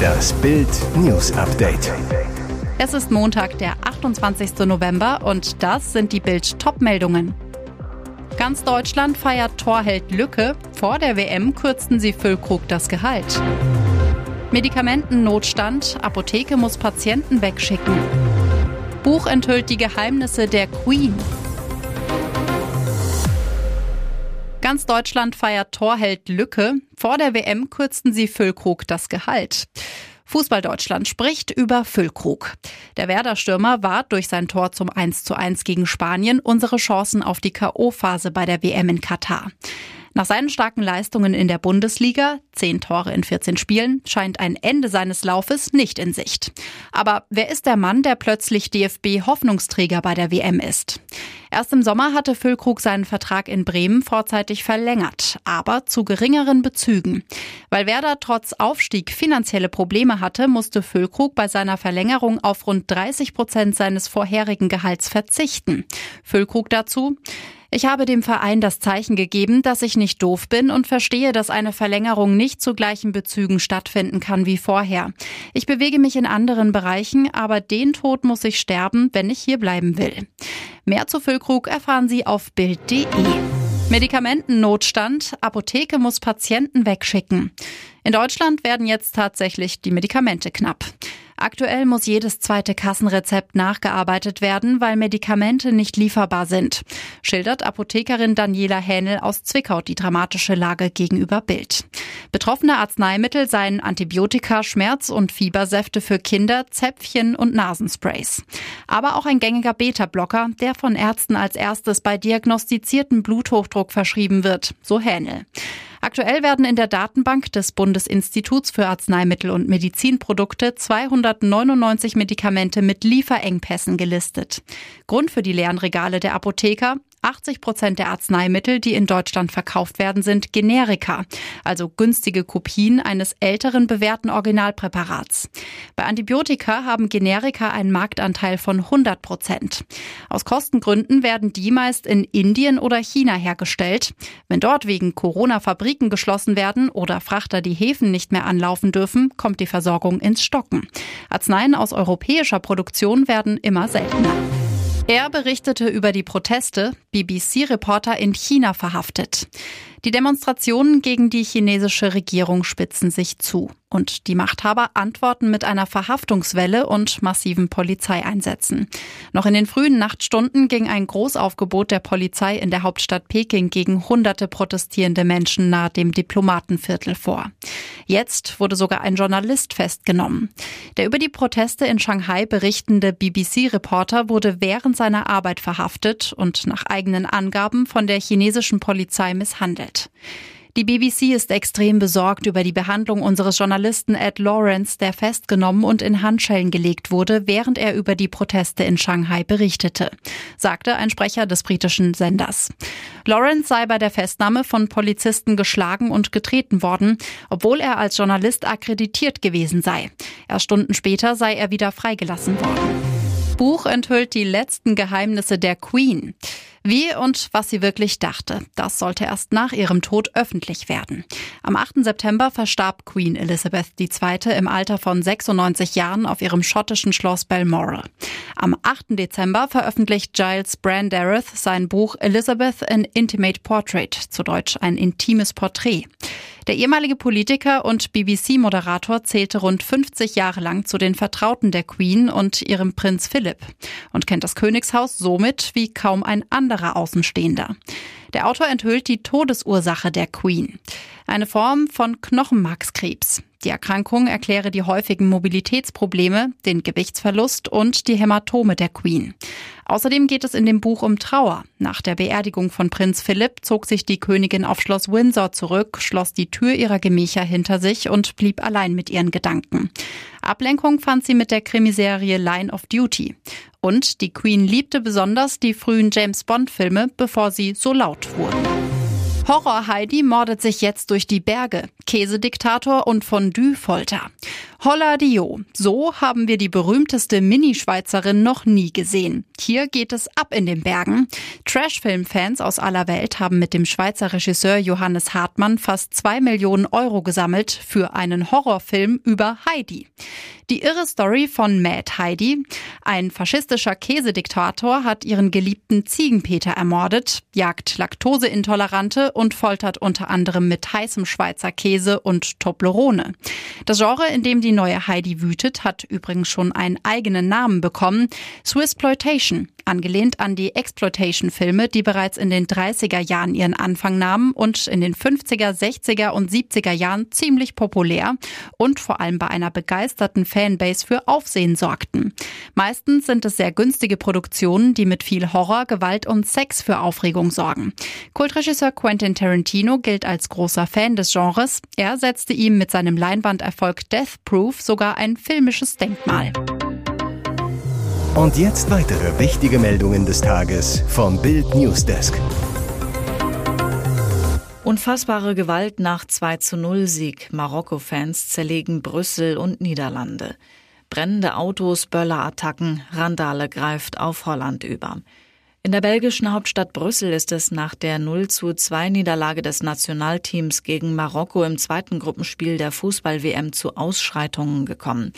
Das Bild News Update. Es ist Montag, der 28. November und das sind die Bild Topmeldungen. Ganz Deutschland feiert Torheld Lücke. Vor der WM kürzten sie Füllkrug das Gehalt. Medikamentennotstand. Apotheke muss Patienten wegschicken. Buch enthüllt die Geheimnisse der Queen. Ganz Deutschland feiert Torheld Lücke. Vor der WM kürzten sie Füllkrug das Gehalt. Fußball Deutschland spricht über Füllkrug. Der Werder-Stürmer war durch sein Tor zum 1 zu 1 gegen Spanien unsere Chancen auf die K.O.-Phase bei der WM in Katar. Nach seinen starken Leistungen in der Bundesliga, zehn Tore in 14 Spielen, scheint ein Ende seines Laufes nicht in Sicht. Aber wer ist der Mann, der plötzlich DFB-Hoffnungsträger bei der WM ist? Erst im Sommer hatte Füllkrug seinen Vertrag in Bremen vorzeitig verlängert, aber zu geringeren Bezügen. Weil Werder trotz Aufstieg finanzielle Probleme hatte, musste Füllkrug bei seiner Verlängerung auf rund 30 Prozent seines vorherigen Gehalts verzichten. Füllkrug dazu, ich habe dem Verein das Zeichen gegeben, dass ich nicht doof bin und verstehe, dass eine Verlängerung nicht zu gleichen Bezügen stattfinden kann wie vorher. Ich bewege mich in anderen Bereichen, aber den Tod muss ich sterben, wenn ich hier bleiben will. Mehr zu Füllkrug erfahren Sie auf Bild.de. Medikamentennotstand. Apotheke muss Patienten wegschicken. In Deutschland werden jetzt tatsächlich die Medikamente knapp. Aktuell muss jedes zweite Kassenrezept nachgearbeitet werden, weil Medikamente nicht lieferbar sind, schildert Apothekerin Daniela Hähnel aus Zwickau die dramatische Lage gegenüber Bild. Betroffene Arzneimittel seien Antibiotika, Schmerz- und Fiebersäfte für Kinder, Zäpfchen und Nasensprays. Aber auch ein gängiger Beta-Blocker, der von Ärzten als erstes bei diagnostizierten Bluthochdruck verschrieben wird, so Hähnel. Aktuell werden in der Datenbank des Bundesinstituts für Arzneimittel und Medizinprodukte 299 Medikamente mit Lieferengpässen gelistet. Grund für die leeren Regale der Apotheker 80 Prozent der Arzneimittel, die in Deutschland verkauft werden, sind Generika, also günstige Kopien eines älteren bewährten Originalpräparats. Bei Antibiotika haben Generika einen Marktanteil von 100 Prozent. Aus Kostengründen werden die meist in Indien oder China hergestellt. Wenn dort wegen Corona Fabriken geschlossen werden oder Frachter die Häfen nicht mehr anlaufen dürfen, kommt die Versorgung ins Stocken. Arzneien aus europäischer Produktion werden immer seltener. Er berichtete über die Proteste, BBC-Reporter in China verhaftet. Die Demonstrationen gegen die chinesische Regierung spitzen sich zu und die Machthaber antworten mit einer Verhaftungswelle und massiven Polizeieinsätzen. Noch in den frühen Nachtstunden ging ein Großaufgebot der Polizei in der Hauptstadt Peking gegen hunderte protestierende Menschen nahe dem Diplomatenviertel vor. Jetzt wurde sogar ein Journalist festgenommen. Der über die Proteste in Shanghai berichtende BBC-Reporter wurde während seiner Arbeit verhaftet und nach eigenen Angaben von der chinesischen Polizei misshandelt. Die BBC ist extrem besorgt über die Behandlung unseres Journalisten Ed Lawrence, der festgenommen und in Handschellen gelegt wurde, während er über die Proteste in Shanghai berichtete, sagte ein Sprecher des britischen Senders. Lawrence sei bei der Festnahme von Polizisten geschlagen und getreten worden, obwohl er als Journalist akkreditiert gewesen sei. Erst Stunden später sei er wieder freigelassen worden. Buch enthüllt die letzten Geheimnisse der Queen. Wie und was sie wirklich dachte, das sollte erst nach ihrem Tod öffentlich werden. Am 8. September verstarb Queen Elizabeth II. im Alter von 96 Jahren auf ihrem schottischen Schloss Balmoral. Am 8. Dezember veröffentlicht Giles Brandareth sein Buch Elizabeth an Intimate Portrait, zu Deutsch ein intimes Porträt. Der ehemalige Politiker und BBC-Moderator zählte rund 50 Jahre lang zu den Vertrauten der Queen und ihrem Prinz Philipp und kennt das Königshaus somit wie kaum ein anderer Außenstehender. Der Autor enthüllt die Todesursache der Queen. Eine Form von Knochenmarkskrebs. Die Erkrankung erkläre die häufigen Mobilitätsprobleme, den Gewichtsverlust und die Hämatome der Queen. Außerdem geht es in dem Buch um Trauer. Nach der Beerdigung von Prinz Philipp zog sich die Königin auf Schloss Windsor zurück, schloss die Tür ihrer Gemächer hinter sich und blieb allein mit ihren Gedanken. Ablenkung fand sie mit der Krimiserie Line of Duty. Und die Queen liebte besonders die frühen James Bond-Filme, bevor sie so laut wurden. Horror Heidi mordet sich jetzt durch die Berge. Käsediktator und Fondue-Folter. Holla Dio. So haben wir die berühmteste Mini-Schweizerin noch nie gesehen. Hier geht es ab in den Bergen. Trash-Film-Fans aus aller Welt haben mit dem Schweizer Regisseur Johannes Hartmann fast zwei Millionen Euro gesammelt für einen Horrorfilm über Heidi. Die irre Story von Mad Heidi. Ein faschistischer Käsediktator hat ihren geliebten Ziegenpeter ermordet, jagt Laktoseintolerante und foltert unter anderem mit heißem Schweizer Käse und Toblerone. Das Genre, in dem die neue Heidi wütet, hat übrigens schon einen eigenen Namen bekommen. Swissploitation angelehnt an die Exploitation-Filme, die bereits in den 30er Jahren ihren Anfang nahmen und in den 50er, 60er und 70er Jahren ziemlich populär und vor allem bei einer begeisterten Fanbase für Aufsehen sorgten. Meistens sind es sehr günstige Produktionen, die mit viel Horror, Gewalt und Sex für Aufregung sorgen. Kultregisseur Quentin Tarantino gilt als großer Fan des Genres. Er setzte ihm mit seinem Leinwanderfolg Death Proof sogar ein filmisches Denkmal. Und jetzt weitere wichtige Meldungen des Tages vom Bild Newsdesk. Unfassbare Gewalt nach 2 zu 0 Sieg. Marokko-Fans zerlegen Brüssel und Niederlande. Brennende Autos, Böllerattacken, Randale greift auf Holland über. In der belgischen Hauptstadt Brüssel ist es nach der 0 zu 2 Niederlage des Nationalteams gegen Marokko im zweiten Gruppenspiel der Fußball-WM zu Ausschreitungen gekommen.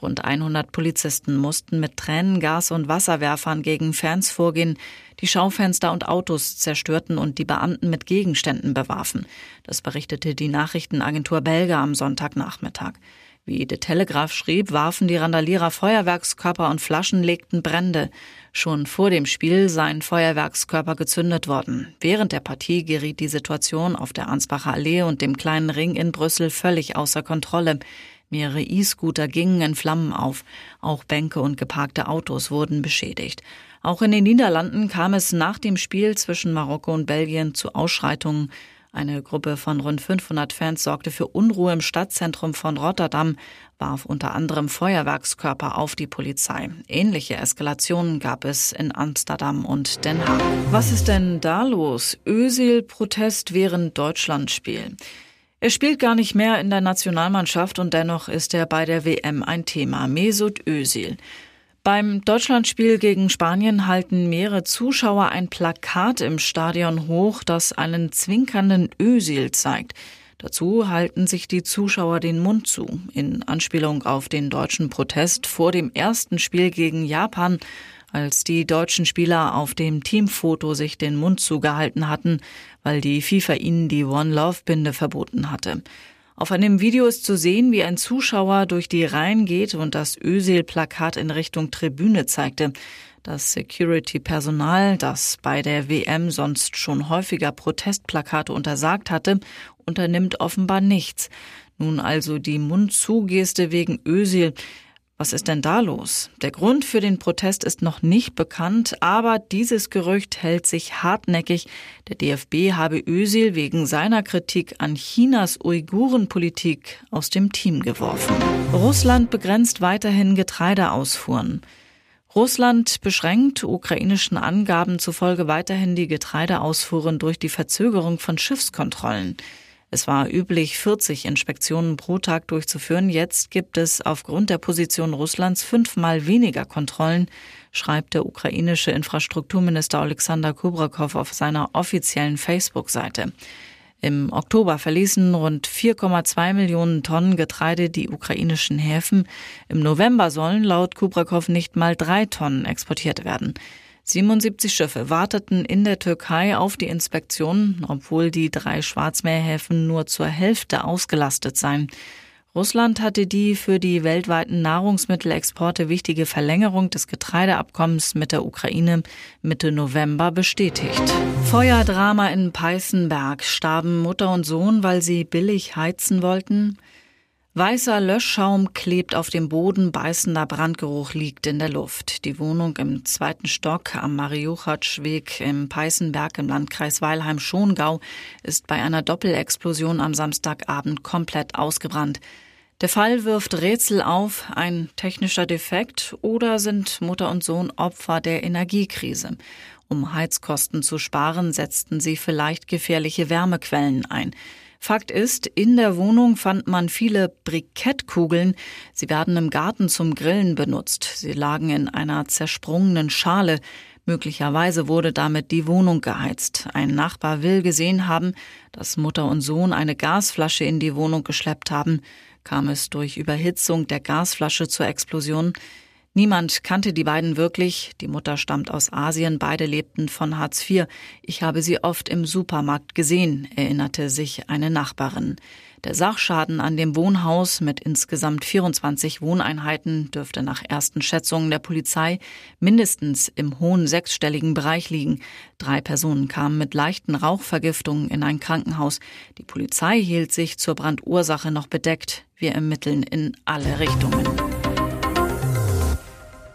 Rund 100 Polizisten mussten mit Tränen, Gas und Wasserwerfern gegen Fans vorgehen, die Schaufenster und Autos zerstörten und die Beamten mit Gegenständen bewarfen. Das berichtete die Nachrichtenagentur Belga am Sonntagnachmittag. Wie The Telegraph schrieb, warfen die Randalierer Feuerwerkskörper und Flaschen legten Brände. Schon vor dem Spiel seien Feuerwerkskörper gezündet worden. Während der Partie geriet die Situation auf der Ansbacher Allee und dem kleinen Ring in Brüssel völlig außer Kontrolle. Mehrere E-Scooter gingen in Flammen auf. Auch Bänke und geparkte Autos wurden beschädigt. Auch in den Niederlanden kam es nach dem Spiel zwischen Marokko und Belgien zu Ausschreitungen. Eine Gruppe von rund 500 Fans sorgte für Unruhe im Stadtzentrum von Rotterdam, warf unter anderem Feuerwerkskörper auf die Polizei. Ähnliche Eskalationen gab es in Amsterdam und Den Haag. Was ist denn da los? Ösil-Protest während Deutschlandspiel. Er spielt gar nicht mehr in der Nationalmannschaft und dennoch ist er bei der WM ein Thema. Mesut Özil. Beim Deutschlandspiel gegen Spanien halten mehrere Zuschauer ein Plakat im Stadion hoch, das einen zwinkernden Özil zeigt. Dazu halten sich die Zuschauer den Mund zu, in Anspielung auf den deutschen Protest vor dem ersten Spiel gegen Japan als die deutschen Spieler auf dem Teamfoto sich den Mund zugehalten hatten, weil die FIFA ihnen die One Love Binde verboten hatte. Auf einem Video ist zu sehen, wie ein Zuschauer durch die Reihen geht und das Ösel-Plakat in Richtung Tribüne zeigte. Das Security-Personal, das bei der WM sonst schon häufiger Protestplakate untersagt hatte, unternimmt offenbar nichts. Nun also die Mund-zu-Geste wegen Ösil. Was ist denn da los? Der Grund für den Protest ist noch nicht bekannt, aber dieses Gerücht hält sich hartnäckig. Der DFB habe Özil wegen seiner Kritik an Chinas Uigurenpolitik aus dem Team geworfen. Russland begrenzt weiterhin Getreideausfuhren. Russland beschränkt ukrainischen Angaben zufolge weiterhin die Getreideausfuhren durch die Verzögerung von Schiffskontrollen. Es war üblich, 40 Inspektionen pro Tag durchzuführen. Jetzt gibt es aufgrund der Position Russlands fünfmal weniger Kontrollen, schreibt der ukrainische Infrastrukturminister Alexander Kubrakow auf seiner offiziellen Facebook-Seite. Im Oktober verließen rund 4,2 Millionen Tonnen Getreide die ukrainischen Häfen. Im November sollen laut Kubrakow nicht mal drei Tonnen exportiert werden. 77 Schiffe warteten in der Türkei auf die Inspektion, obwohl die drei Schwarzmeerhäfen nur zur Hälfte ausgelastet seien. Russland hatte die für die weltweiten Nahrungsmittelexporte wichtige Verlängerung des Getreideabkommens mit der Ukraine Mitte November bestätigt. Feuerdrama in Peißenberg starben Mutter und Sohn, weil sie billig heizen wollten. Weißer Löschschaum klebt auf dem Boden, beißender Brandgeruch liegt in der Luft. Die Wohnung im zweiten Stock am Mariuchatschweg im Peißenberg im Landkreis Weilheim-Schongau ist bei einer Doppelexplosion am Samstagabend komplett ausgebrannt. Der Fall wirft Rätsel auf, ein technischer Defekt oder sind Mutter und Sohn Opfer der Energiekrise? Um Heizkosten zu sparen, setzten sie vielleicht gefährliche Wärmequellen ein. Fakt ist, in der Wohnung fand man viele Brikettkugeln. Sie werden im Garten zum Grillen benutzt. Sie lagen in einer zersprungenen Schale. Möglicherweise wurde damit die Wohnung geheizt. Ein Nachbar will gesehen haben, dass Mutter und Sohn eine Gasflasche in die Wohnung geschleppt haben. Kam es durch Überhitzung der Gasflasche zur Explosion? Niemand kannte die beiden wirklich. Die Mutter stammt aus Asien, beide lebten von Hartz IV. Ich habe sie oft im Supermarkt gesehen, erinnerte sich eine Nachbarin. Der Sachschaden an dem Wohnhaus mit insgesamt 24 Wohneinheiten dürfte nach ersten Schätzungen der Polizei mindestens im hohen sechsstelligen Bereich liegen. Drei Personen kamen mit leichten Rauchvergiftungen in ein Krankenhaus. Die Polizei hielt sich zur Brandursache noch bedeckt. Wir ermitteln in alle Richtungen.